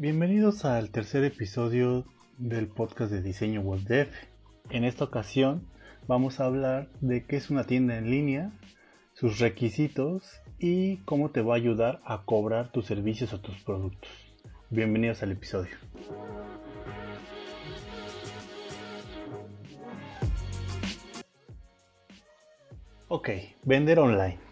Bienvenidos al tercer episodio del podcast de diseño web En esta ocasión vamos a hablar de qué es una tienda en línea, sus requisitos y cómo te va a ayudar a cobrar tus servicios o tus productos. Bienvenidos al episodio. Ok, vender online.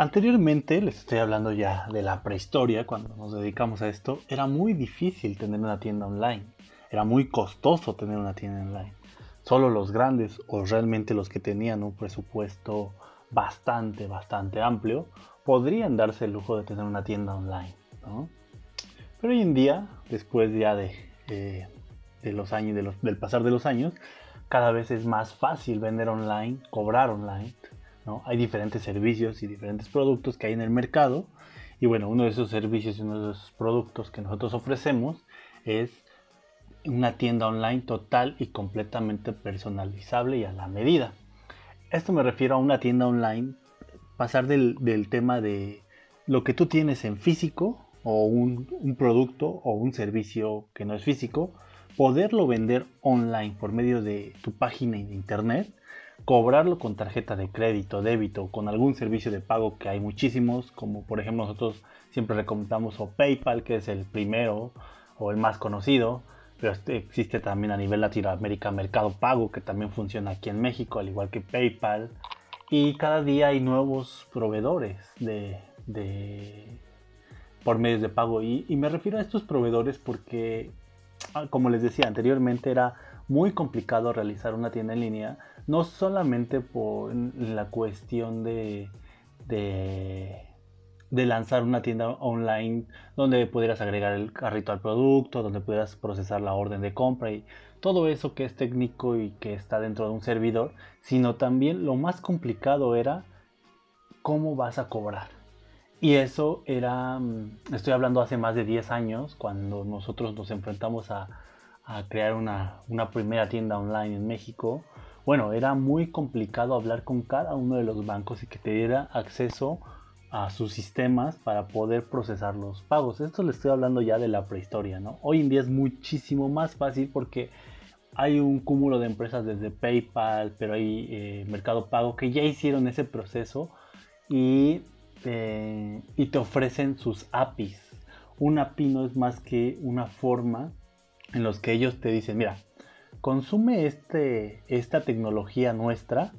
Anteriormente, les estoy hablando ya de la prehistoria, cuando nos dedicamos a esto, era muy difícil tener una tienda online. Era muy costoso tener una tienda online. Solo los grandes o realmente los que tenían un presupuesto bastante, bastante amplio, podrían darse el lujo de tener una tienda online. Pero hoy en día, después ya de, eh, de los años, del pasar de los años, cada vez es más fácil vender online, cobrar online. Hay diferentes servicios y diferentes productos que hay en el mercado. Y bueno, uno de esos servicios y uno de esos productos que nosotros ofrecemos es una tienda online total y completamente personalizable y a la medida. Esto me refiero a una tienda online, pasar del, tema de lo que tú tienes en físico o un, un, producto o un servicio que no es físico poderlo vender online por medio de tu página de internet, cobrarlo con tarjeta de crédito, débito, con algún servicio de pago que hay muchísimos, como por ejemplo nosotros siempre recomendamos o PayPal, que es el primero o el más conocido, pero este existe también a nivel Latinoamérica Mercado Pago, que también funciona aquí en México, al igual que PayPal. Y cada día hay nuevos proveedores de, por medios de pago. y me refiero a estos proveedores porque Ah, como les decía anteriormente, era muy complicado realizar una tienda en línea, no solamente por la cuestión de, de, lanzar una tienda online donde pudieras agregar el carrito al producto, donde pudieras procesar la orden de compra y todo eso que es técnico y que está dentro de un servidor, sino también lo más complicado era cómo vas a cobrar. Y eso era, mm, estoy hablando hace más de 10 años, cuando nosotros nos enfrentamos a, crear una, primera tienda online en México. Bueno, era muy complicado hablar con cada uno de los bancos y que te diera acceso a sus sistemas para poder procesar los pagos. Esto le estoy hablando ya de la prehistoria, ¿no? Hoy en día es muchísimo más fácil porque hay un cúmulo de empresas desde PayPal, pero hay eh, Mercado Pago que ya hicieron ese proceso y este, y te ofrecen sus APIs. Un API no es más que una forma en los que ellos te dicen, mira, consume este, esta tecnología nuestra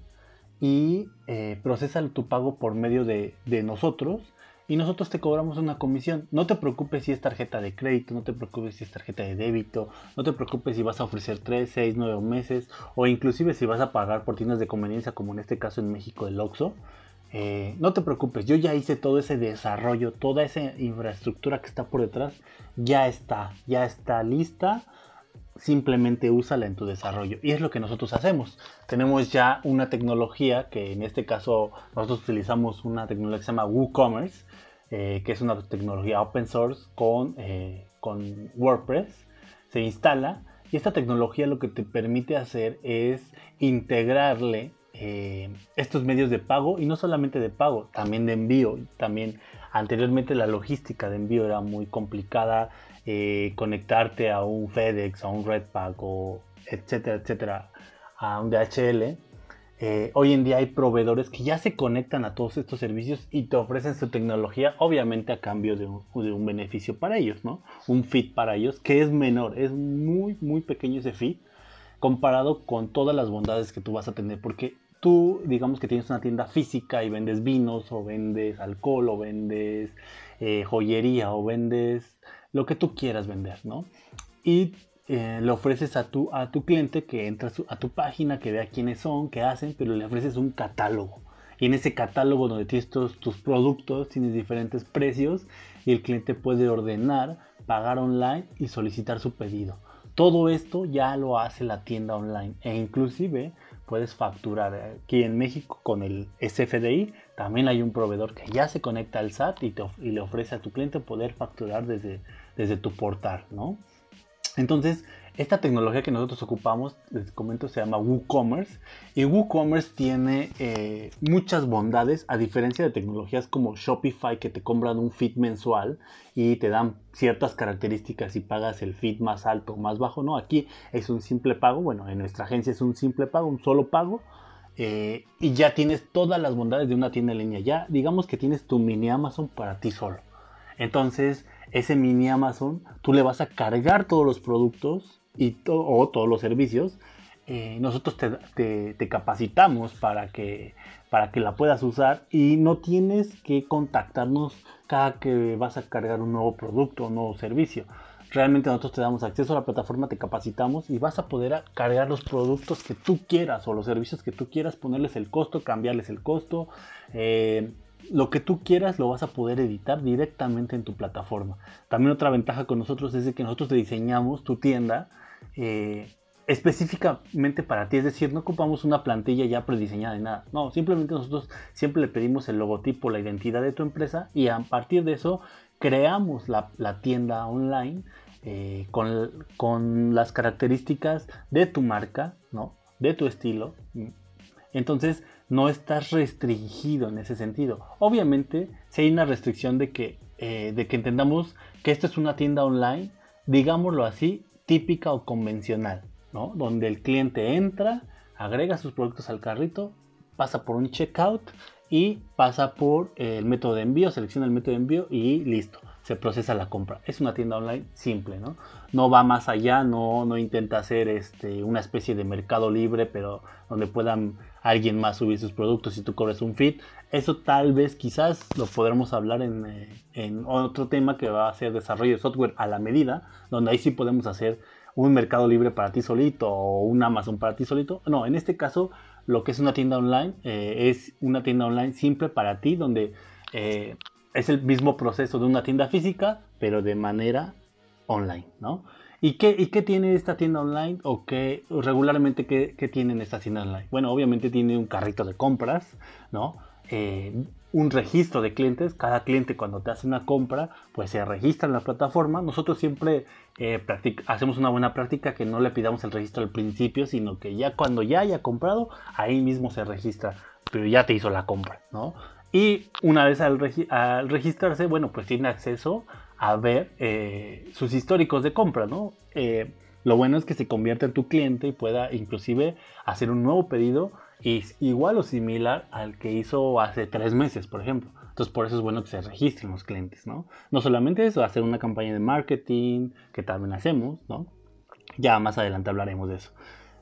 y eh, procesa tu pago por medio de, de, nosotros y nosotros te cobramos una comisión. No te preocupes si es tarjeta de crédito, no te preocupes si es tarjeta de débito, no te preocupes si vas a ofrecer 3, 6, 9 meses o inclusive si vas a pagar por tiendas de conveniencia como en este caso en México el Oxxo. Eh, no te preocupes, yo ya hice todo ese desarrollo, toda esa infraestructura que está por detrás, ya está, ya está lista. Simplemente úsala en tu desarrollo. Y es lo que nosotros hacemos. Tenemos ya una tecnología que en este caso nosotros utilizamos una tecnología que se llama WooCommerce, eh, que es una tecnología open source con, eh, con WordPress. Se instala y esta tecnología lo que te permite hacer es integrarle eh, estos medios de pago y no solamente de pago, también de envío. También anteriormente la logística de envío era muy complicada, eh, conectarte a un FedEx, a un Redpack o etcétera, etcétera, a un DHL. Eh, hoy en día hay proveedores que ya se conectan a todos estos servicios y te ofrecen su tecnología, obviamente a cambio de un, de un beneficio para ellos, ¿no? Un fit para ellos que es menor, es muy, muy pequeño ese fit comparado con todas las bondades que tú vas a tener, porque tú digamos que tienes una tienda física y vendes vinos o vendes alcohol o vendes eh, joyería o vendes lo que tú quieras vender, ¿no? Y eh, le ofreces a tu, a tu cliente que entra a tu página, que vea quiénes son, qué hacen, pero le ofreces un catálogo. Y en ese catálogo donde tienes todos tus productos, tienes diferentes precios y el cliente puede ordenar, pagar online y solicitar su pedido. Todo esto ya lo hace la tienda online e inclusive puedes facturar. Aquí en México con el SFDI también hay un proveedor que ya se conecta al SAT y, le ofrece a tu cliente poder facturar desde, desde tu portal, ¿no? Entonces, Esta tecnología que nosotros ocupamos, les comento, se llama WooCommerce. Y WooCommerce tiene eh, muchas bondades, a diferencia de tecnologías como Shopify, que te compran un feed mensual y te dan ciertas características y pagas el feed más alto o más bajo. No, aquí es un simple pago. Bueno, en nuestra agencia es un simple pago, un solo pago. Eh, y ya tienes todas las bondades de una tienda en línea. Ya digamos que tienes tu mini Amazon para ti solo. Entonces, ese mini Amazon, tú le vas a cargar todos los productos y o todos los servicios, eh, nosotros te, capacitamos para que, para que la puedas usar y no tienes que contactarnos cada que vas a cargar un nuevo producto o nuevo servicio. Realmente nosotros te damos acceso a la plataforma, te capacitamos y vas a poder cargar los productos que tú quieras o los servicios que tú quieras, ponerles el costo, cambiarles el costo. Eh, lo que tú quieras lo vas a poder editar directamente en tu plataforma. También otra ventaja con nosotros es de que nosotros te diseñamos tu tienda eh, específicamente para ti, es decir, no ocupamos una plantilla ya prediseñada de nada, no, simplemente nosotros siempre le pedimos el logotipo, la identidad de tu empresa y a partir de eso creamos la, tienda online eh, con, con, las características de tu marca, ¿no? de tu estilo. Entonces no estás restringido en ese sentido. Obviamente, si hay una restricción de que, eh, de que entendamos que esto es una tienda online, digámoslo así, típica o convencional, ¿no? Donde el cliente entra, agrega sus productos al carrito, pasa por un checkout y pasa por el método de envío, selecciona el método de envío y listo, se procesa la compra. Es una tienda online simple, ¿no? No va más allá, no, no intenta hacer este, una especie de mercado libre, pero donde puedan alguien más subir sus productos y tú cobres un feed. Eso tal vez quizás lo podremos hablar en, eh, en, otro tema que va a ser desarrollo de software a la medida, donde ahí sí podemos hacer un mercado libre para ti solito o un Amazon para ti solito. No, en este caso lo que es una tienda online eh, es una tienda online simple para ti donde eh, es el mismo proceso de una tienda física pero de manera online, ¿no? ¿Y qué, ¿Y qué tiene esta tienda online? ¿O qué regularmente qué, qué tienen esta tienda online? Bueno, obviamente tiene un carrito de compras, ¿no? Eh, un registro de clientes. Cada cliente cuando te hace una compra, pues se registra en la plataforma. Nosotros siempre eh, hacemos una buena práctica que no le pidamos el registro al principio, sino que ya cuando ya haya comprado, ahí mismo se registra, pero ya te hizo la compra, ¿no? Y una vez al, al registrarse, bueno, pues tiene acceso a ver eh, sus históricos de compra, ¿no? Eh, lo bueno es que se convierte en tu cliente y pueda inclusive hacer un nuevo pedido igual o similar al que hizo hace tres meses, por ejemplo. Entonces por eso es bueno que se registren los clientes, ¿no? No solamente eso, hacer una campaña de marketing, que también hacemos, ¿no? Ya más adelante hablaremos de eso.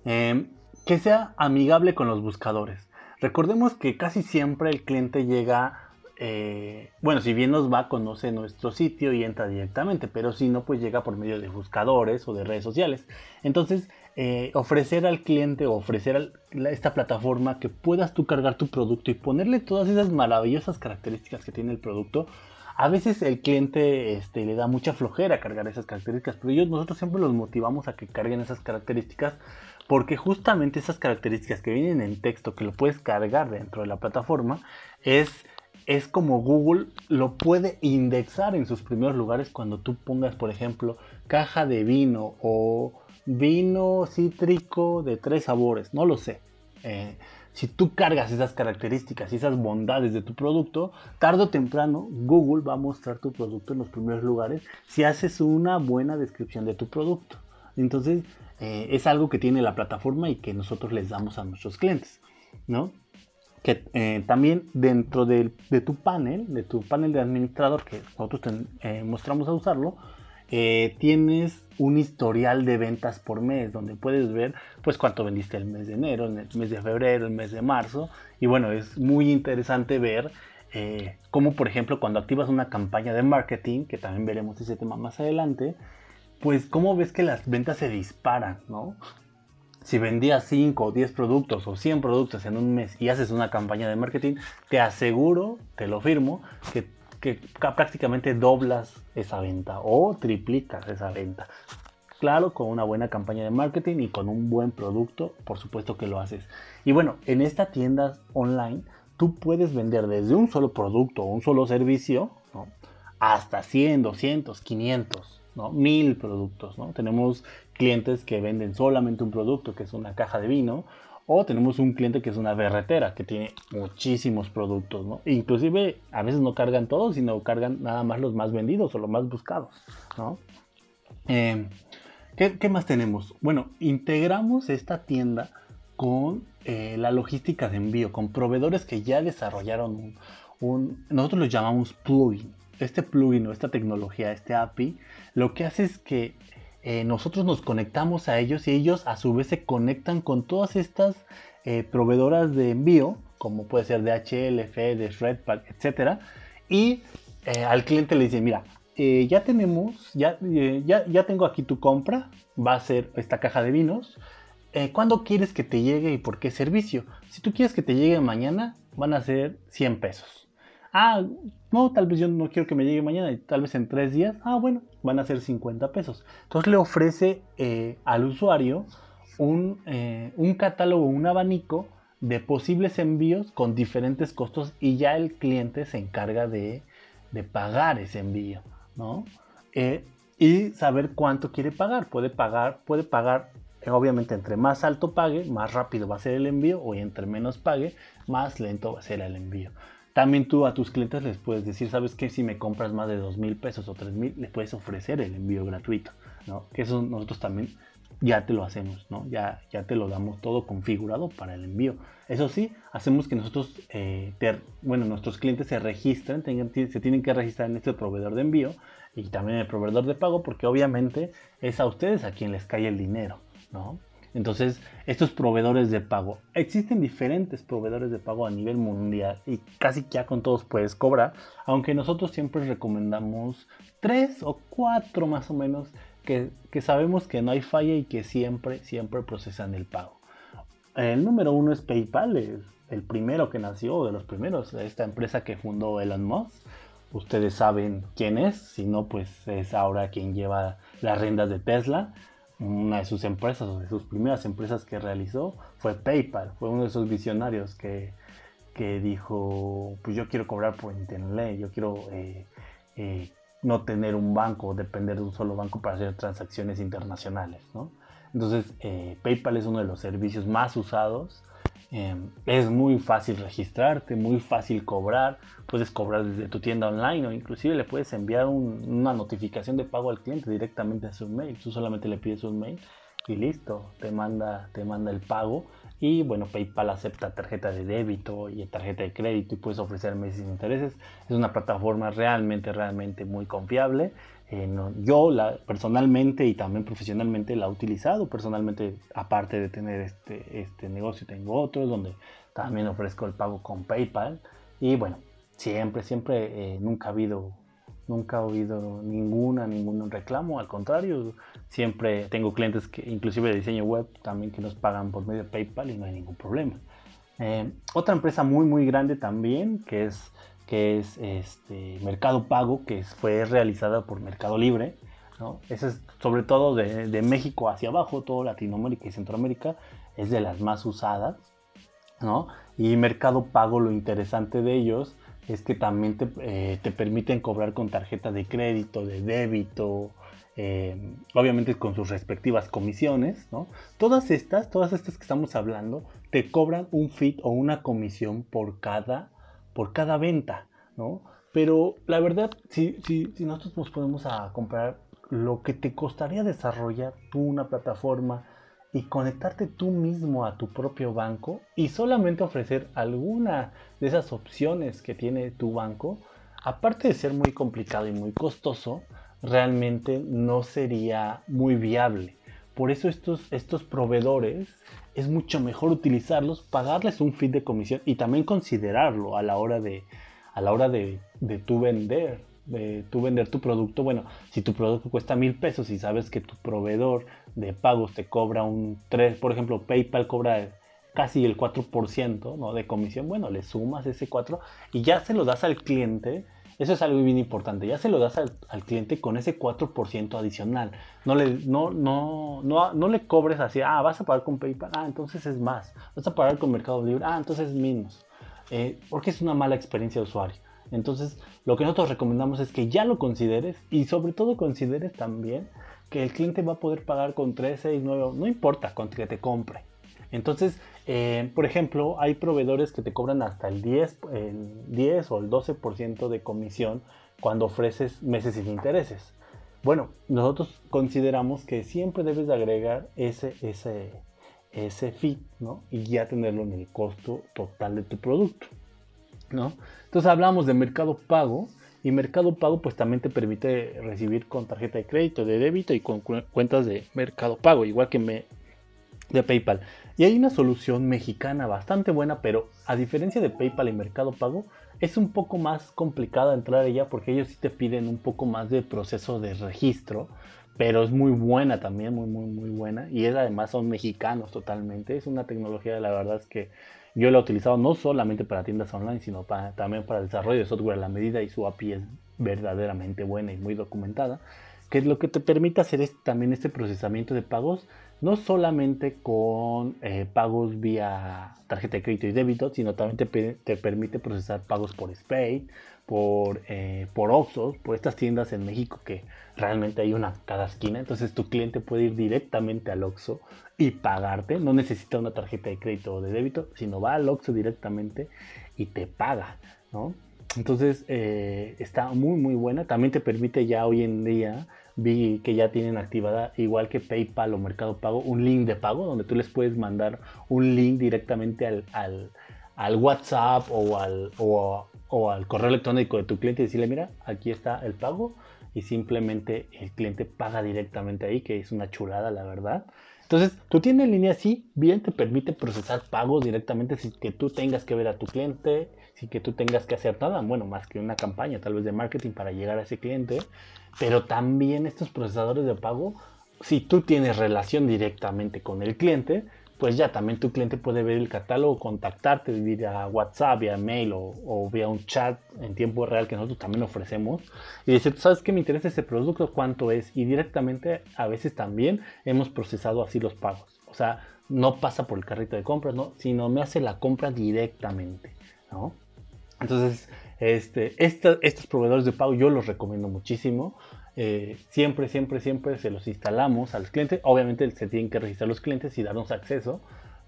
Em, que sea amigable con los buscadores. Recordemos que casi siempre el cliente llega eh, bueno, si bien nos va, conoce nuestro sitio y entra directamente, pero si no, pues llega por medio de buscadores o de redes sociales. Entonces, eh, ofrecer al cliente o ofrecer esta plataforma que puedas tú cargar tu producto y ponerle todas esas maravillosas características que tiene el producto, a veces el cliente este, le da mucha flojera cargar esas características, pero ellos, nosotros siempre los motivamos a que carguen esas características porque justamente esas características que vienen en texto, que lo puedes cargar dentro de la plataforma, es es como Google lo puede indexar en sus primeros lugares cuando tú pongas, por ejemplo, caja de vino o vino cítrico de tres sabores, no lo sé. Eh, si tú cargas esas características y esas bondades de tu producto, tarde o temprano Google va a mostrar tu producto en los primeros lugares si haces una buena descripción de tu producto. Entonces, eh, es algo que tiene la plataforma y que nosotros les damos a nuestros clientes, ¿no? que eh, también dentro de, tu panel, de tu panel de administrador que nosotros te, eh, mostramos a usarlo, tienes un historial de ventas por mes donde puedes ver pues cuánto vendiste el mes de enero, el mes de febrero, el mes de marzo y bueno es muy interesante ver cómo por ejemplo cuando activas una campaña de marketing que también veremos ese tema más adelante pues cómo ves que las ventas se disparan, ¿no? si vendías 5 o 10 productos o 100 productos en un mes y haces una campaña de marketing, te aseguro, te lo firmo, que, prácticamente doblas esa venta o triplicas esa venta. Claro, con una buena campaña de marketing y con un buen producto, por supuesto que lo haces. Y bueno, en esta tienda online, tú puedes vender desde un solo producto o un solo servicio hasta 100, 200, 500, ¿no? 1000 productos. ¿no? Tenemos clientes que venden solamente un producto, que es una caja de vino, o tenemos un cliente que es una berretera, que tiene muchísimos productos, ¿no? Inclusive a veces no cargan todos, sino cargan nada más los más vendidos o los más buscados, ¿no? Eh, ¿qué, más tenemos? Bueno, integramos esta tienda con eh, la logística de envío, con proveedores que ya desarrollaron un, nosotros lo llamamos plugin. Este plugin o esta tecnología, este API, lo que hace es que eh, nosotros nos conectamos a ellos y ellos a su vez se conectan con todas estas eh, proveedoras de envío, como puede ser DHL, FedEx, Redpack, etc. Y eh, al cliente le dice, mira, ya tenemos, ya, ya, ya, tengo aquí tu compra, va a ser esta caja de vinos. ¿Cuándo quieres que te llegue y por qué servicio? Si tú quieres que te llegue mañana, van a ser 100 pesos ah, no, tal vez yo no quiero que me llegue mañana, tal vez en tres días, ah, bueno, van a ser 50 pesos. Entonces le ofrece eh, al usuario un, eh, un catálogo, un abanico de posibles envíos con diferentes costos y ya el cliente se encarga de, pagar ese envío, ¿no? Eh, y saber cuánto quiere pagar. Puede pagar, puede pagar, obviamente entre más alto pague, más rápido va a ser el envío, o entre menos pague, más lento va a ser el envío. También tú a tus clientes les puedes decir, ¿sabes qué? Si me compras más de dos mil pesos o tres mil, les puedes ofrecer el envío gratuito, ¿no? Que eso nosotros también ya te lo hacemos, ¿no? Ya, ya te lo damos todo configurado para el envío. Eso sí, hacemos que nosotros, eh, bueno, nuestros clientes se registren, se tienen que registrar en este proveedor de envío y también en el proveedor de pago, porque obviamente es a ustedes a quien les cae el dinero, ¿no? Entonces, estos proveedores de pago, existen diferentes proveedores de pago a nivel mundial y casi ya con todos puedes cobrar, aunque nosotros siempre recomendamos tres o cuatro más o menos que, sabemos que no hay falla y que siempre, siempre procesan el pago. El número uno es PayPal, el, el primero que nació, de los primeros, esta empresa que fundó Elon Musk. Ustedes saben quién es, si no, pues es ahora quien lleva las riendas de Tesla una de sus empresas, o de sus primeras empresas que realizó, fue PayPal. Fue uno de esos visionarios que, que dijo, pues yo quiero cobrar por internet, yo quiero eh, eh, no tener un banco, depender de un solo banco para hacer transacciones internacionales. ¿no? Entonces, eh, PayPal es uno de los servicios más usados Em, es muy fácil registrarte, muy fácil cobrar. Puedes cobrar desde tu tienda online o inclusive le puedes enviar una notificación de pago al cliente directamente a su mail. Tú solamente le pides un mail y listo, te manda, te manda el pago. Y bueno, PayPal acepta tarjeta de débito y tarjeta de crédito y puedes ofrecer meses sin intereses. Es una plataforma realmente, realmente muy confiable. Eh, yo la, personalmente y también profesionalmente la he utilizado. Personalmente, aparte de tener este, este negocio, tengo otros donde también ofrezco el pago con PayPal. Y bueno, siempre, siempre, eh, nunca ha habido, nunca ha habido ninguna, ningún reclamo. Al contrario, siempre tengo clientes que, inclusive de diseño web, también que nos pagan por medio de PayPal y no hay ningún problema. Eh, otra empresa muy, muy grande también, que es que es este, Mercado Pago, que fue realizada por Mercado Libre. ¿no? Esa es sobre todo de, México hacia abajo, todo Latinoamérica y Centroamérica, es de las más usadas. ¿no? Y Mercado Pago, lo interesante de ellos es que también te, eh, permiten cobrar con tarjeta de crédito, de débito, eh, obviamente con sus respectivas comisiones, ¿no? Todas estas, todas estas que estamos hablando, te cobran un fit o una comisión por cada por cada venta, ¿no? Pero la verdad, si, si, si nosotros nos ponemos a comprar lo que te costaría desarrollar tú una plataforma y conectarte tú mismo a tu propio banco y solamente ofrecer alguna de esas opciones que tiene tu banco, aparte de ser muy complicado y muy costoso, realmente no sería muy viable. Por eso estos, estos proveedores es mucho mejor utilizarlos, pagarles un feed de comisión y también considerarlo a la hora de, a la hora de, de tu vender, de tu vender tu producto. Bueno, si tu producto cuesta mil pesos y sabes que tu proveedor de pagos te cobra un 3, por ejemplo, PayPal cobra casi el 4% ¿no? de comisión, bueno, le sumas ese 4 y ya se lo das al cliente eso es algo bien importante. Ya se lo das al, cliente con ese 4% adicional. No le, no, no, no, le cobres así, ah, vas a pagar con PayPal, ah, entonces es más. Vas a pagar con Mercado Libre, ah, entonces es menos. Eh, porque es una mala experiencia de usuario. Entonces, lo que nosotros recomendamos es que ya lo consideres y sobre todo consideres también que el cliente va a poder pagar con 3, 6, 9, no importa con que te compre. Entonces, eh, por ejemplo, hay proveedores que te cobran hasta el 10, el 10 o el 12% de comisión cuando ofreces meses sin intereses. Bueno, nosotros consideramos que siempre debes de agregar ese, ese, ese fee, ¿no? Y ya tenerlo en el costo total de tu producto, ¿no? Entonces hablamos de mercado pago y mercado pago pues también te permite recibir con tarjeta de crédito, de débito y con cuentas de mercado pago, igual que me, de PayPal. Y hay una solución mexicana bastante buena, pero a diferencia de PayPal y Mercado Pago, es un poco más complicada entrar ella porque ellos sí te piden un poco más de proceso de registro, pero es muy buena también, muy, muy, muy buena. Y es además son mexicanos totalmente. Es una tecnología, la verdad es que yo la he utilizado no solamente para tiendas online, sino para, también para el desarrollo de software a la medida y su API es verdaderamente buena y muy documentada que es lo que te permite hacer es también este procesamiento de pagos, no solamente con eh, pagos vía tarjeta de crédito y débito, sino también te, permite procesar pagos por SPAY, por, eh, por Oxxo, por estas tiendas en México que realmente hay una cada esquina, entonces tu cliente puede ir directamente al Oxxo y pagarte, no necesita una tarjeta de crédito o de débito, sino va al Oxxo directamente y te paga, ¿no? Entonces eh, está muy muy buena. También te permite ya hoy en día, que ya tienen activada, igual que PayPal o Mercado Pago, un link de pago donde tú les puedes mandar un link directamente al, al, WhatsApp o al, o, al correo electrónico de tu cliente y decirle, mira, aquí está el pago y simplemente el cliente paga directamente ahí, que es una chulada la verdad. Entonces, tu tienda en línea sí, bien te permite procesar pagos directamente sin que tú tengas que ver a tu cliente, sin que tú tengas que hacer nada, bueno, más que una campaña tal vez de marketing para llegar a ese cliente, pero también estos procesadores de pago, si tú tienes relación directamente con el cliente, pues ya también tu cliente puede ver el catálogo, contactarte vía WhatsApp, vía mail o, vía un chat en tiempo real que nosotros también ofrecemos y decir, ¿sabes qué me interesa este producto? ¿Cuánto es? Y directamente a veces también hemos procesado así los pagos. O sea, no pasa por el carrito de compras, ¿no? sino me hace la compra directamente. ¿no? Entonces, este, estos proveedores de pago yo los recomiendo muchísimo. Eh, siempre, siempre, siempre se los instalamos a los clientes. Obviamente se tienen que registrar los clientes y darnos acceso.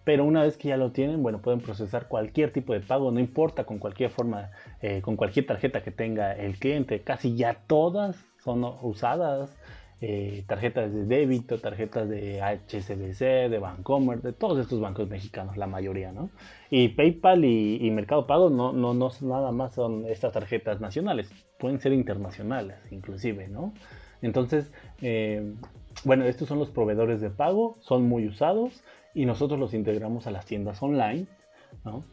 Pero una vez que ya lo tienen, bueno, pueden procesar cualquier tipo de pago, no importa con cualquier forma, eh, con cualquier tarjeta que tenga el cliente. Casi ya todas son usadas eh, tarjetas de débito, tarjetas de HSBC, de Bancomer, de todos estos bancos mexicanos, la mayoría, ¿no? Y PayPal y, Mercado Pago no, no, no nada más son estas tarjetas nacionales, pueden ser internacionales inclusive, ¿no? Entonces, eh, bueno, estos son los proveedores de pago, son muy usados y nosotros los integramos a las tiendas online, ¿no?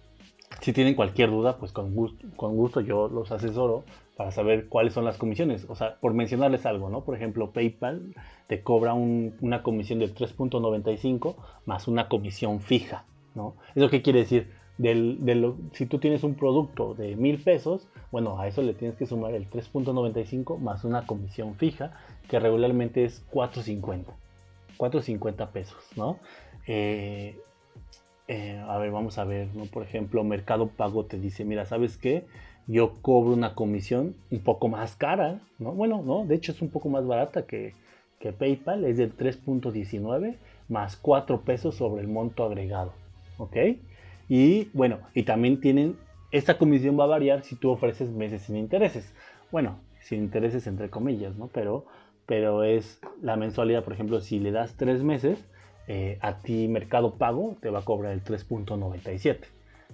Si tienen cualquier duda, pues con gusto, con gusto yo los asesoro para saber cuáles son las comisiones. O sea, por mencionarles algo, ¿no? Por ejemplo, PayPal te cobra una comisión del 3.95 más una comisión fija, ¿no? ¿Eso qué quiere decir? Del, si tú tienes un producto de mil pesos, bueno, a eso le tienes que sumar el 3.95 más una comisión fija, que regularmente es 4.50. 4.50 pesos, ¿no? Eh, eh, a ver, vamos a ver, ¿no? Por ejemplo, Mercado Pago te dice, mira, ¿sabes qué? Yo cobro una comisión un poco más cara, ¿no? Bueno, no, de hecho es un poco más barata que, PayPal, es del 3.19 más 4 pesos sobre el monto agregado, ¿ok? Y bueno, y también tienen, esta comisión va a variar si tú ofreces meses sin intereses. Bueno, sin intereses entre comillas, ¿no? Pero, pero es la mensualidad, por ejemplo, si le das 3 meses, eh, a ti Mercado Pago te va a cobrar el 3.97.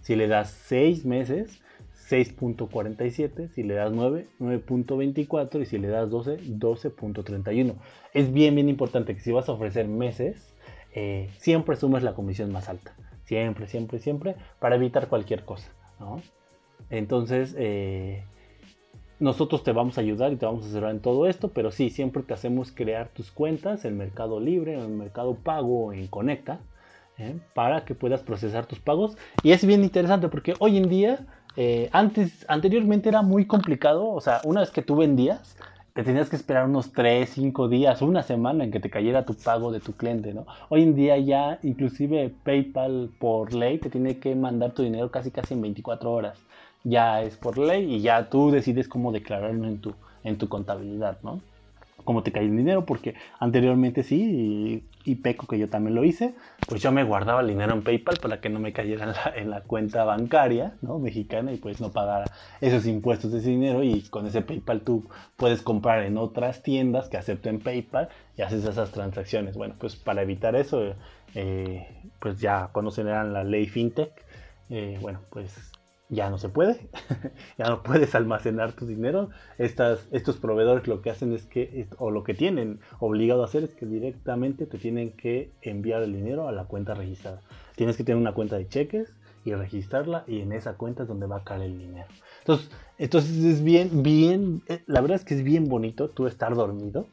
Si le das 6 meses, 6.47, si le das 9, 9.24 y si le das 12, 12.31. Es bien, bien importante que si vas a ofrecer meses, eh, siempre sumes la comisión más alta. Siempre, siempre, siempre, para evitar cualquier cosa. Entonces, eh, nosotros te vamos a ayudar y te vamos a asesorar en todo esto, pero sí, siempre te hacemos crear tus cuentas en Mercado Libre, en Mercado Pago, en Conecta, ¿eh? para que puedas procesar tus pagos. Y es bien interesante porque hoy en día eh, antes, anteriormente era muy complicado, o sea, una vez que tú vendías, te tenías que esperar unos 3, 5 días, una semana en que te cayera tu pago de tu cliente, ¿no? Hoy en día ya inclusive PayPal por ley te tiene que mandar tu dinero casi casi en 24 horas. Ya es por ley y ya tú decides cómo declararlo en tu, en tu contabilidad, ¿no? Cómo te cae el dinero, porque anteriormente sí, y, peco que yo también lo hice, pues yo me guardaba el dinero en PayPal para que no me cayera en la, en la cuenta bancaria ¿no? mexicana y pues no pagara esos impuestos de ese dinero y con ese PayPal tú puedes comprar en otras tiendas que acepten PayPal y haces esas transacciones. Bueno, pues para evitar eso, eh, pues ya conocerán la ley FinTech, eh, bueno, pues ya no se puede, ya no puedes almacenar tu dinero. Estos proveedores lo que hacen es que, o lo que tienen obligado a hacer es que directamente te tienen que enviar el dinero a la cuenta registrada. Tienes que tener una cuenta de cheques y registrarla y en esa cuenta es donde va a caer el dinero. Entonces, entonces es bien, bien, eh, la verdad es que es bien bonito tú estar dormido.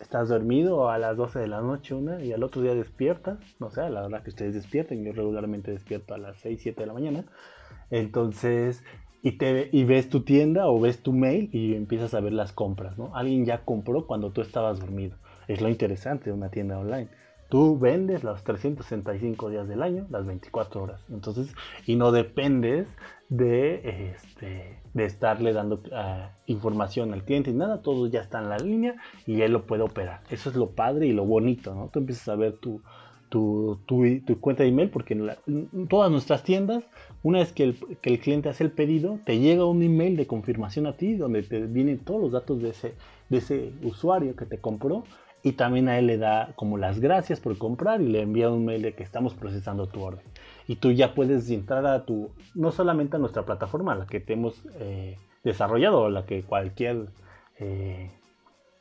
Estás dormido a las 12 de la noche una y al otro día despiertas, no sé, la hora que ustedes despierten, yo regularmente despierto a las 6, 7 de la mañana entonces, y, te, y ves tu tienda o ves tu mail y empiezas a ver las compras, ¿no? Alguien ya compró cuando tú estabas dormido. Es lo interesante de una tienda online. Tú vendes los 365 días del año, las 24 horas. Entonces, y no dependes de, este, de estarle dando ah, información al cliente y nada, todo ya está en la línea y él lo puede operar. Eso es lo padre y lo bonito, ¿no? Tú empiezas a ver tu, tu, tu, cuenta de email, porque en, todas nuestras tiendas, una vez que el, que el, cliente hace el pedido, te llega un email de confirmación a ti, donde te vienen todos los datos de ese, de ese usuario que te compró, y también a él le da como las gracias por comprar y le envía un mail de que estamos procesando tu orden. Y tú ya puedes entrar a tu, no solamente a nuestra plataforma, la que te hemos eh, desarrollado o la que cualquier eh,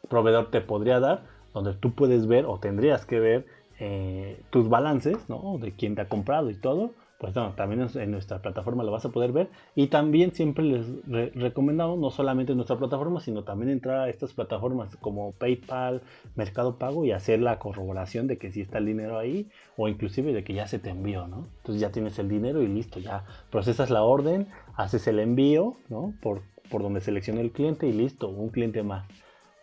proveedor te podría dar, donde tú puedes ver o tendrías que ver eh, tus balances, ¿no? De quién te ha comprado y todo, pues no, también en nuestra plataforma lo vas a poder ver. Y también siempre les recomendamos, no solamente en nuestra plataforma, sino también entrar a estas plataformas como PayPal, Mercado Pago y hacer la corroboración de que si está el dinero ahí o inclusive de que ya se te envió, ¿no? Entonces ya tienes el dinero y listo, ya procesas la orden, haces el envío, ¿no? Por, por donde selecciona el cliente y listo, un cliente más.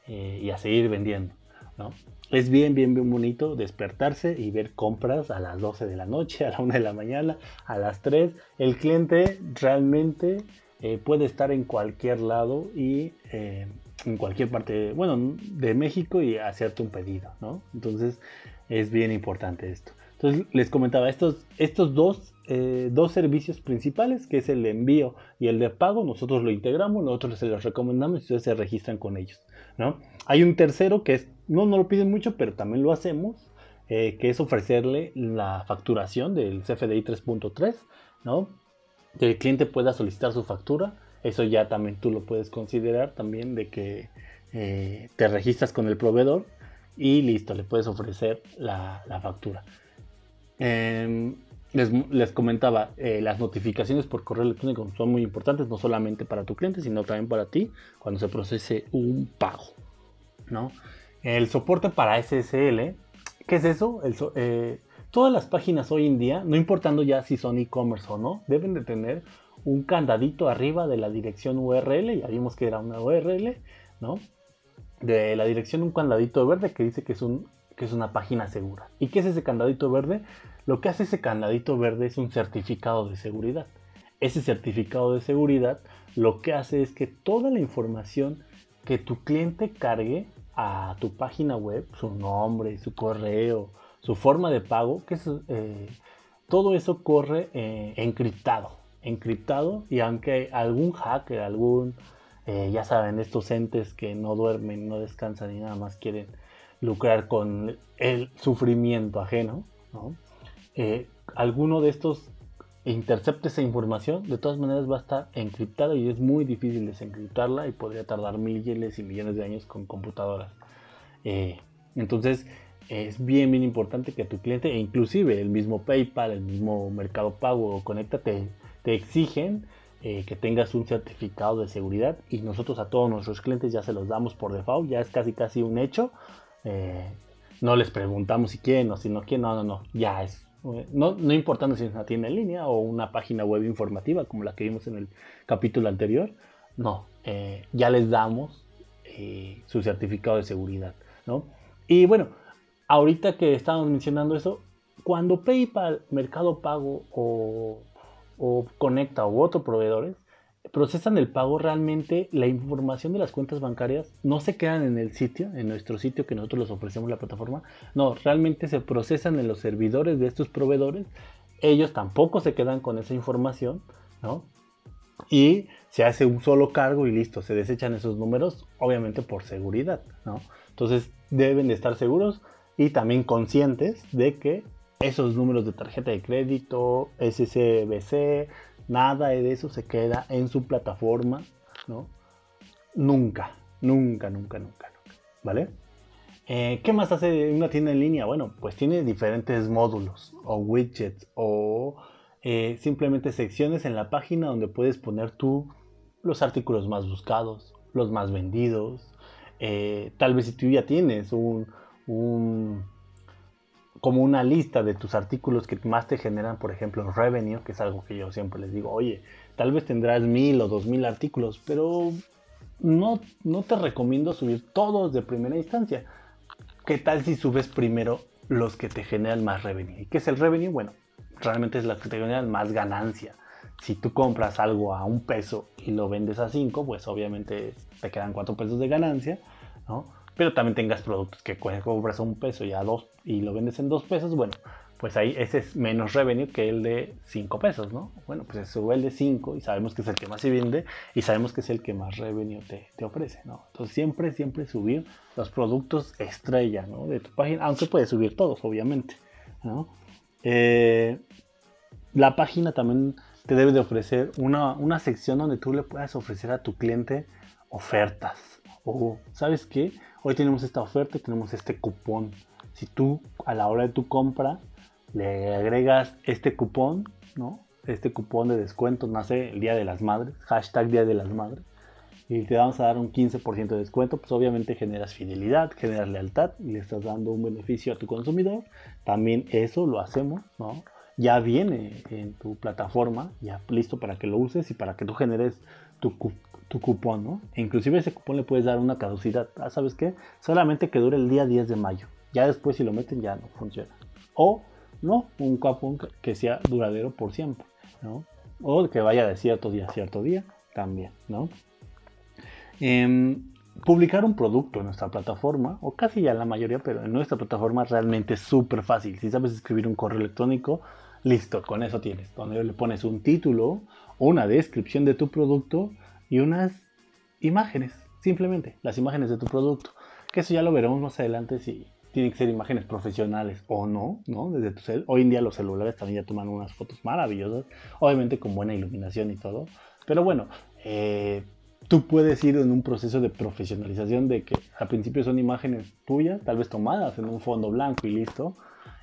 Eh, y a seguir vendiendo, ¿no? Es bien, bien, bien bonito despertarse y ver compras a las 12 de la noche, a la 1 de la mañana, a las 3. El cliente realmente eh, puede estar en cualquier lado y eh, en cualquier parte, bueno, de México y hacerte un pedido, ¿no? Entonces es bien importante esto. Entonces les comentaba, estos, estos dos, eh, dos servicios principales, que es el de envío y el de pago, nosotros lo integramos, nosotros se los recomendamos y ustedes se registran con ellos, ¿no? Hay un tercero que es no nos lo piden mucho, pero también lo hacemos, eh, que es ofrecerle la facturación del CFDI 3.3, ¿no? Que el cliente pueda solicitar su factura, eso ya también tú lo puedes considerar también de que eh, te registras con el proveedor y listo, le puedes ofrecer la, factura. Em, les, comentaba, eh, las notificaciones por correo electrónico son muy importantes, no solamente para tu cliente, sino también para ti cuando se procese un pago, ¿no? El soporte para SSL, ¿qué es eso? Eh, todas las páginas hoy en día, no importando ya si son e-commerce o no, deben de tener un candadito arriba de la dirección URL, ya vimos que era una URL, ¿no? De la dirección un candadito verde que dice que es, un, que es una página segura. ¿Y qué es ese candadito verde? Lo que hace ese candadito verde es un certificado de seguridad. Ese certificado de seguridad lo que hace es que toda la información que tu cliente cargue a tu página web, su nombre, su correo, su forma de pago, que eh, todo eso corre eh, encriptado, encriptado y aunque algún hacker, algún, eh, ya saben, estos entes que no duermen, no descansan y nada más quieren lucrar con el sufrimiento ajeno, ¿no? Alguno de estos intercepte esa información, de todas maneras va a estar encriptada y es muy difícil desencriptarla y podría tardar miles y millones de años con computadoras. Eh, entonces es bien, bien importante que tu cliente, e inclusive el mismo PayPal, el mismo Mercado Pago o Conecta te, exigen eh, que tengas un certificado de seguridad y nosotros a todos nuestros clientes ya se los damos por default, ya es casi casi un hecho. Eh, no les preguntamos si quieren o si no quieren, no, no, no, ya es no, no importando si es una tienda en línea o una página web informativa como la que vimos en el capítulo anterior, no, eh, ya les damos eh, su certificado de seguridad, ¿no? Y bueno, ahorita que estamos mencionando eso, cuando PayPal, Mercado Pago o, o Conecta u otros proveedores procesan el pago realmente, la información de las cuentas bancarias no se quedan en el sitio, en nuestro sitio que nosotros les ofrecemos la plataforma, no, realmente se procesan en los servidores de estos proveedores, ellos tampoco se quedan con esa información, ¿no? Y se hace un solo cargo y listo, se desechan esos números, obviamente por seguridad, ¿no? Entonces deben de estar seguros y también conscientes de que esos números de tarjeta de crédito, SCBC, Nada de eso se queda en su plataforma, ¿no? Nunca, nunca, nunca, nunca, ¿vale? Eh, ¿Qué más hace una tienda en línea? Bueno, pues tiene diferentes módulos o widgets o eh, simplemente secciones en la página donde puedes poner tú los artículos más buscados, los más vendidos. Eh, tal vez si tú ya tienes un como una lista de tus artículos que más te generan, por ejemplo, revenue, que es algo que yo siempre les digo, oye, tal vez tendrás mil o dos mil artículos, pero no, no te recomiendo subir todos de primera instancia. ¿Qué tal si subes primero los que te generan más revenue? ¿Y qué es el revenue? Bueno, realmente es la que te generan más ganancia. Si tú compras algo a un peso y lo vendes a cinco, pues obviamente te quedan cuatro pesos de ganancia, ¿no? Pero también tengas productos que compras a un peso y a dos y lo vendes en dos pesos, bueno, pues ahí ese es menos revenue que el de cinco pesos, ¿no? Bueno, pues se sube el de cinco y sabemos que es el que más se vende y sabemos que es el que más revenue te, te ofrece, ¿no? Entonces siempre, siempre subir los productos estrella, ¿no? De tu página, aunque puedes subir todos, obviamente, ¿no? Eh, la página también te debe de ofrecer una, una sección donde tú le puedas ofrecer a tu cliente ofertas. O, ¿sabes qué? Hoy tenemos esta oferta tenemos este cupón. Si tú a la hora de tu compra le agregas este cupón, ¿no? Este cupón de descuento nace el Día de las Madres, hashtag Día de las Madres, y te vamos a dar un 15% de descuento, pues obviamente generas fidelidad, generas lealtad y le estás dando un beneficio a tu consumidor. También eso lo hacemos, ¿no? Ya viene en tu plataforma, ya listo para que lo uses y para que tú generes tu, cupón, ¿no? E inclusive ese cupón le puedes dar una caducidad. Ah, ¿sabes qué? Solamente que dure el día 10 de mayo. Ya después si lo meten ya no funciona. O no, un cupón que sea duradero por siempre, ¿no? O que vaya de cierto día a cierto día, también, ¿no? Em, publicar un producto en nuestra plataforma, o casi ya la mayoría, pero en nuestra plataforma realmente es súper fácil. Si sabes escribir un correo electrónico, listo, con eso tienes. Donde le pones un título, una descripción de tu producto y unas imágenes, simplemente las imágenes de tu producto. Que eso ya lo veremos más adelante si tienen que ser imágenes profesionales o no, ¿no? Desde tu cel. Hoy en día los celulares también ya toman unas fotos maravillosas, obviamente con buena iluminación y todo. Pero bueno, eh, tú puedes ir en un proceso de profesionalización de que al principio son imágenes tuyas, tal vez tomadas en un fondo blanco y listo.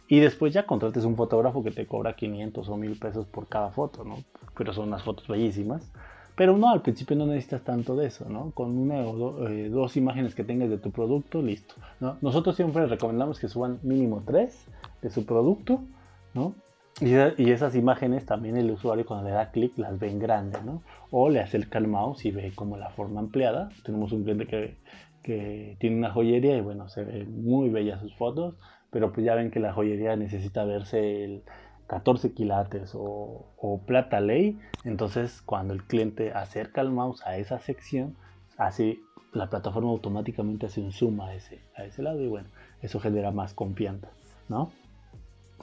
Y después ya contrates un fotógrafo que te cobra 500 o 1000 pesos por cada foto, ¿no? Pero son unas fotos bellísimas. Pero no, al principio no necesitas tanto de eso, ¿no? Con una o eh, dos imágenes que tengas de tu producto, listo. ¿no? Nosotros siempre recomendamos que suban mínimo tres de su producto, ¿no? Y, esas imágenes también el usuario cuando le da clic las ve en grande, ¿no? O le acerca el mouse y ve como la forma ampliada. Tenemos un cliente que, que tiene una joyería y bueno, se ve muy bella sus fotos, pero pues ya ven que la joyería necesita verse el 14 quilates o, plata ley, entonces cuando el cliente acerca el mouse a esa sección, así la plataforma automáticamente hace un zoom a ese, a ese lado y bueno, eso genera más confianza, ¿no?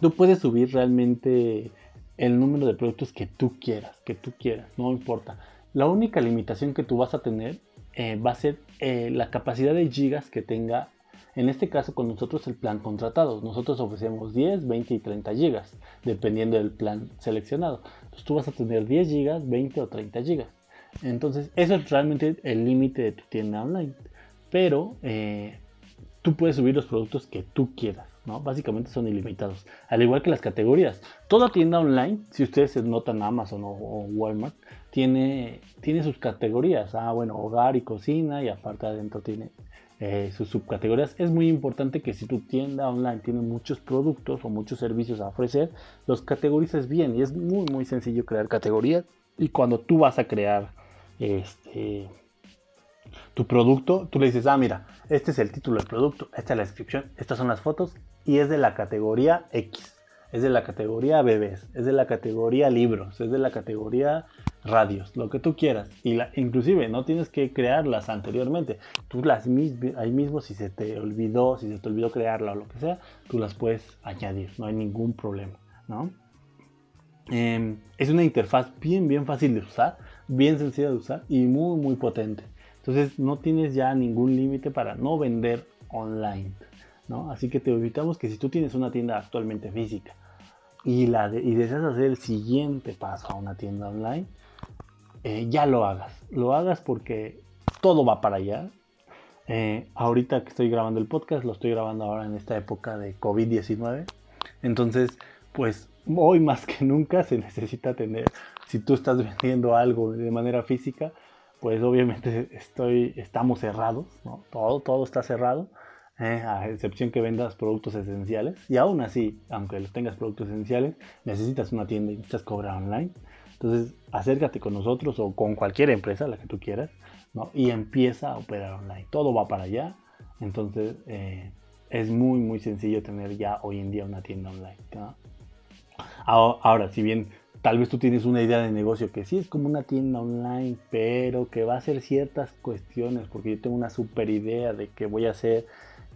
Tú puedes subir realmente el número de productos que tú quieras, que tú quieras, no importa. La única limitación que tú vas a tener eh, va a ser eh, la capacidad de gigas que tenga en este caso con nosotros el plan contratado. Nosotros ofrecemos 10, 20 y 30 gigas, dependiendo del plan seleccionado. Entonces tú vas a tener 10 gigas, 20 o 30 gigas. Entonces eso es realmente el límite de tu tienda online. Pero eh, tú puedes subir los productos que tú quieras. ¿no? Básicamente son ilimitados. Al igual que las categorías. Toda tienda online, si ustedes se notan Amazon o, o Walmart, tiene, tiene sus categorías. Ah, bueno, hogar y cocina y aparte adentro tiene eh, sus subcategorías. Es muy importante que si tu tienda online tiene muchos productos o muchos servicios a ofrecer, los categorices bien y es muy muy sencillo crear categorías y cuando tú vas a crear este tu producto, tú le dices, ah, mira, este es el título del producto, esta es la descripción, estas son las fotos y es de la categoría X, es de la categoría bebés, es de la categoría libros, es de la categoría radios, lo que tú quieras. Y inclusive no tienes que crearlas anteriormente. Tú las mismas, ahí mismo si se te olvidó, si se te olvidó crearla o lo que sea, tú las puedes añadir, no hay ningún problema, ¿no? Em, es una interfaz bien, bien fácil de usar, bien sencilla de usar y muy, muy potente. Entonces no tienes ya ningún límite para no vender online, ¿no? Así que te evitamos que si tú tienes una tienda actualmente física y, la y deseas hacer el siguiente paso a una tienda online, eh, ya lo hagas. Lo hagas porque todo va para allá. Eh, ahorita que estoy grabando el podcast, lo estoy grabando ahora en esta época de COVID-19. Entonces, pues hoy más que nunca se necesita tener, si tú estás vendiendo algo de manera física, pues obviamente estoy, estamos cerrados, todo, todo está cerrado, eh, a excepción que vendas productos esenciales. Y aún así, aunque tengas productos esenciales, necesitas una tienda y necesitas cobrar online. Entonces, acércate con nosotros o con cualquier empresa, la que tú quieras, y empieza a operar online. Todo va para allá. Entonces, eh, es muy, muy sencillo tener ya hoy en día una tienda online. Ahora, si bien tal vez tú tienes una idea de negocio que sí es como una tienda online, pero que va a hacer ciertas cuestiones, porque yo tengo una super idea de que voy a hacer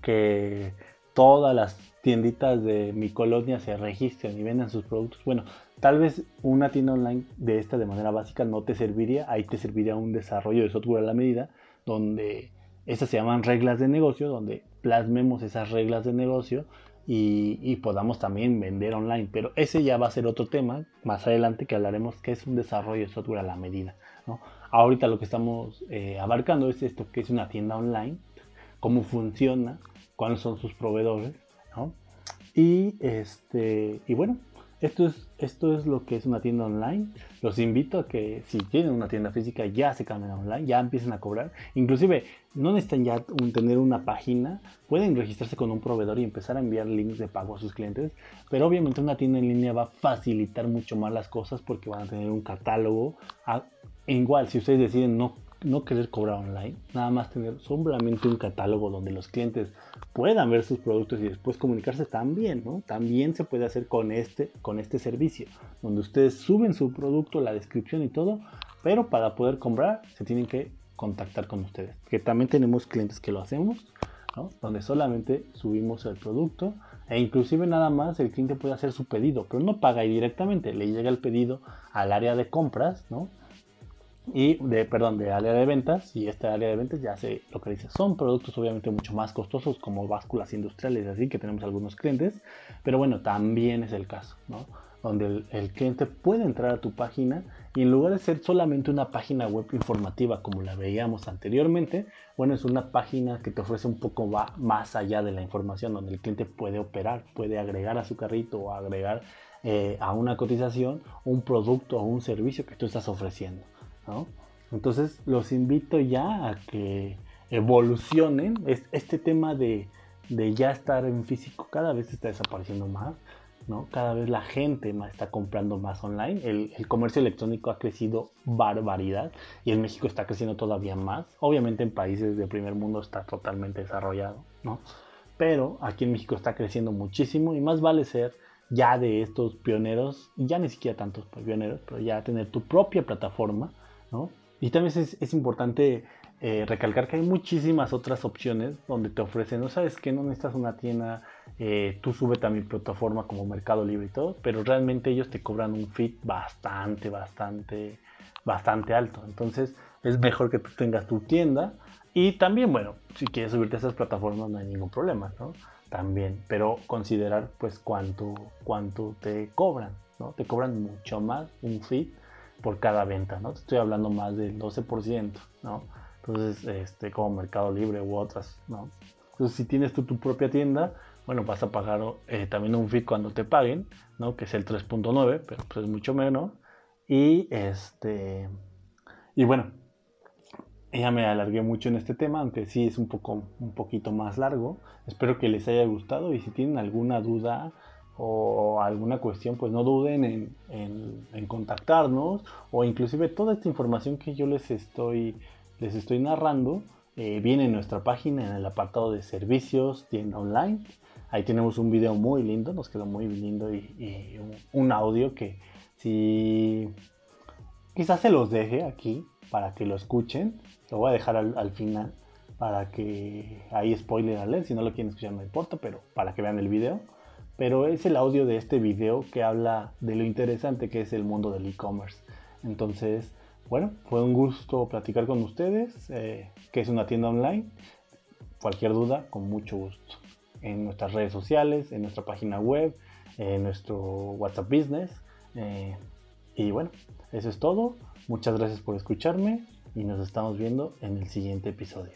que todas las tienditas de mi colonia se registren y vendan sus productos. Bueno, tal vez una tienda online de esta de manera básica no te serviría, ahí te serviría un desarrollo de software a la medida, donde estas se llaman reglas de negocio, donde plasmemos esas reglas de negocio y, podamos también vender online. Pero ese ya va a ser otro tema más adelante que hablaremos que es un desarrollo de software a la medida. Ahorita lo que estamos eh, abarcando es esto, que es una tienda online, cómo funciona, cuáles son sus proveedores. Y, este, y bueno, esto es, esto es lo que es una tienda online. Los invito a que si tienen una tienda física ya se cambien a online, ya empiecen a cobrar. Inclusive no necesitan ya tener una página, pueden registrarse con un proveedor y empezar a enviar links de pago a sus clientes. Pero obviamente una tienda en línea va a facilitar mucho más las cosas porque van a tener un catálogo. igual, si ustedes deciden no no querer cobrar online, nada más tener solamente un catálogo donde los clientes puedan ver sus productos y después comunicarse también, ¿no? También se puede hacer con este, con este servicio, donde ustedes suben su producto, la descripción y todo, pero para poder comprar se tienen que contactar con ustedes, que también tenemos clientes que lo hacemos, ¿no? Donde solamente subimos el producto e inclusive nada más el cliente puede hacer su pedido, pero no paga ahí directamente, le llega el pedido al área de compras, ¿no? Y de, perdón, de área de ventas y esta área de ventas ya se localiza. Son productos obviamente mucho más costosos como básculas industriales, así que tenemos algunos clientes, pero bueno, también es el caso, ¿no? Donde el, cliente puede entrar a tu página y en lugar de ser solamente una página web informativa como la veíamos anteriormente, bueno, es una página que te ofrece un poco más allá de la información, donde el cliente puede operar, puede agregar a su carrito o agregar eh, a una cotización un producto o un servicio que tú estás ofreciendo. Entonces los invito ya a que evolucionen. Este tema de, ya estar en físico cada vez está desapareciendo más. ¿no? Cada vez la gente más está comprando más online. El, comercio electrónico ha crecido barbaridad y en México está creciendo todavía más. Obviamente en países del primer mundo está totalmente desarrollado, ¿no? Pero aquí en México está creciendo muchísimo y más vale ser ya de estos pioneros, ya ni siquiera tantos pioneros, pero ya tener tu propia plataforma y también es, importante eh, recalcar que hay muchísimas otras opciones donde te ofrecen, no sabes que no necesitas una tienda, eh, tú súbete a mi plataforma como Mercado Libre y todo, pero realmente ellos te cobran un feed bastante, bastante, bastante alto. Entonces es mejor que tú tengas tu tienda y también, bueno, si quieres subirte a esas plataformas no hay ningún problema, ¿no? También, pero considerar pues cuánto, cuánto te cobran, ¿no? Te cobran mucho más un feed por cada venta, ¿no? Te estoy hablando más del 12%, ¿no? Entonces, este, como Mercado Libre u otras, ¿no? Entonces, si tienes tú tu propia tienda, bueno, vas a pagar eh, también un fee cuando te paguen, ¿no? Que es el 3.9, pero pues es mucho menos. Y este, y bueno, ya me alargué mucho en este tema, aunque sí es un poco, un poquito más largo. Espero que les haya gustado y si tienen alguna duda, o alguna cuestión, pues no duden en, contactarnos o inclusive toda esta información que yo les estoy, les estoy narrando eh, viene en nuestra página en el apartado de servicios, tienda online. Ahí tenemos un video muy lindo, nos quedó muy lindo y, un, audio que si quizás se los deje aquí para que lo escuchen. Lo voy a dejar al, final para que ahí spoiler alert, si no lo quieren escuchar no importa, pero para que vean el video. Pero es el audio de este video que habla de lo interesante que es el mundo del e-commerce. Entonces, bueno, fue un gusto platicar con ustedes, eh, que es una tienda online. Cualquier duda, con mucho gusto. En nuestras redes sociales, en nuestra página web, en nuestro WhatsApp Business. Eh, y bueno, eso es todo. Muchas gracias por escucharme y nos estamos viendo en el siguiente episodio.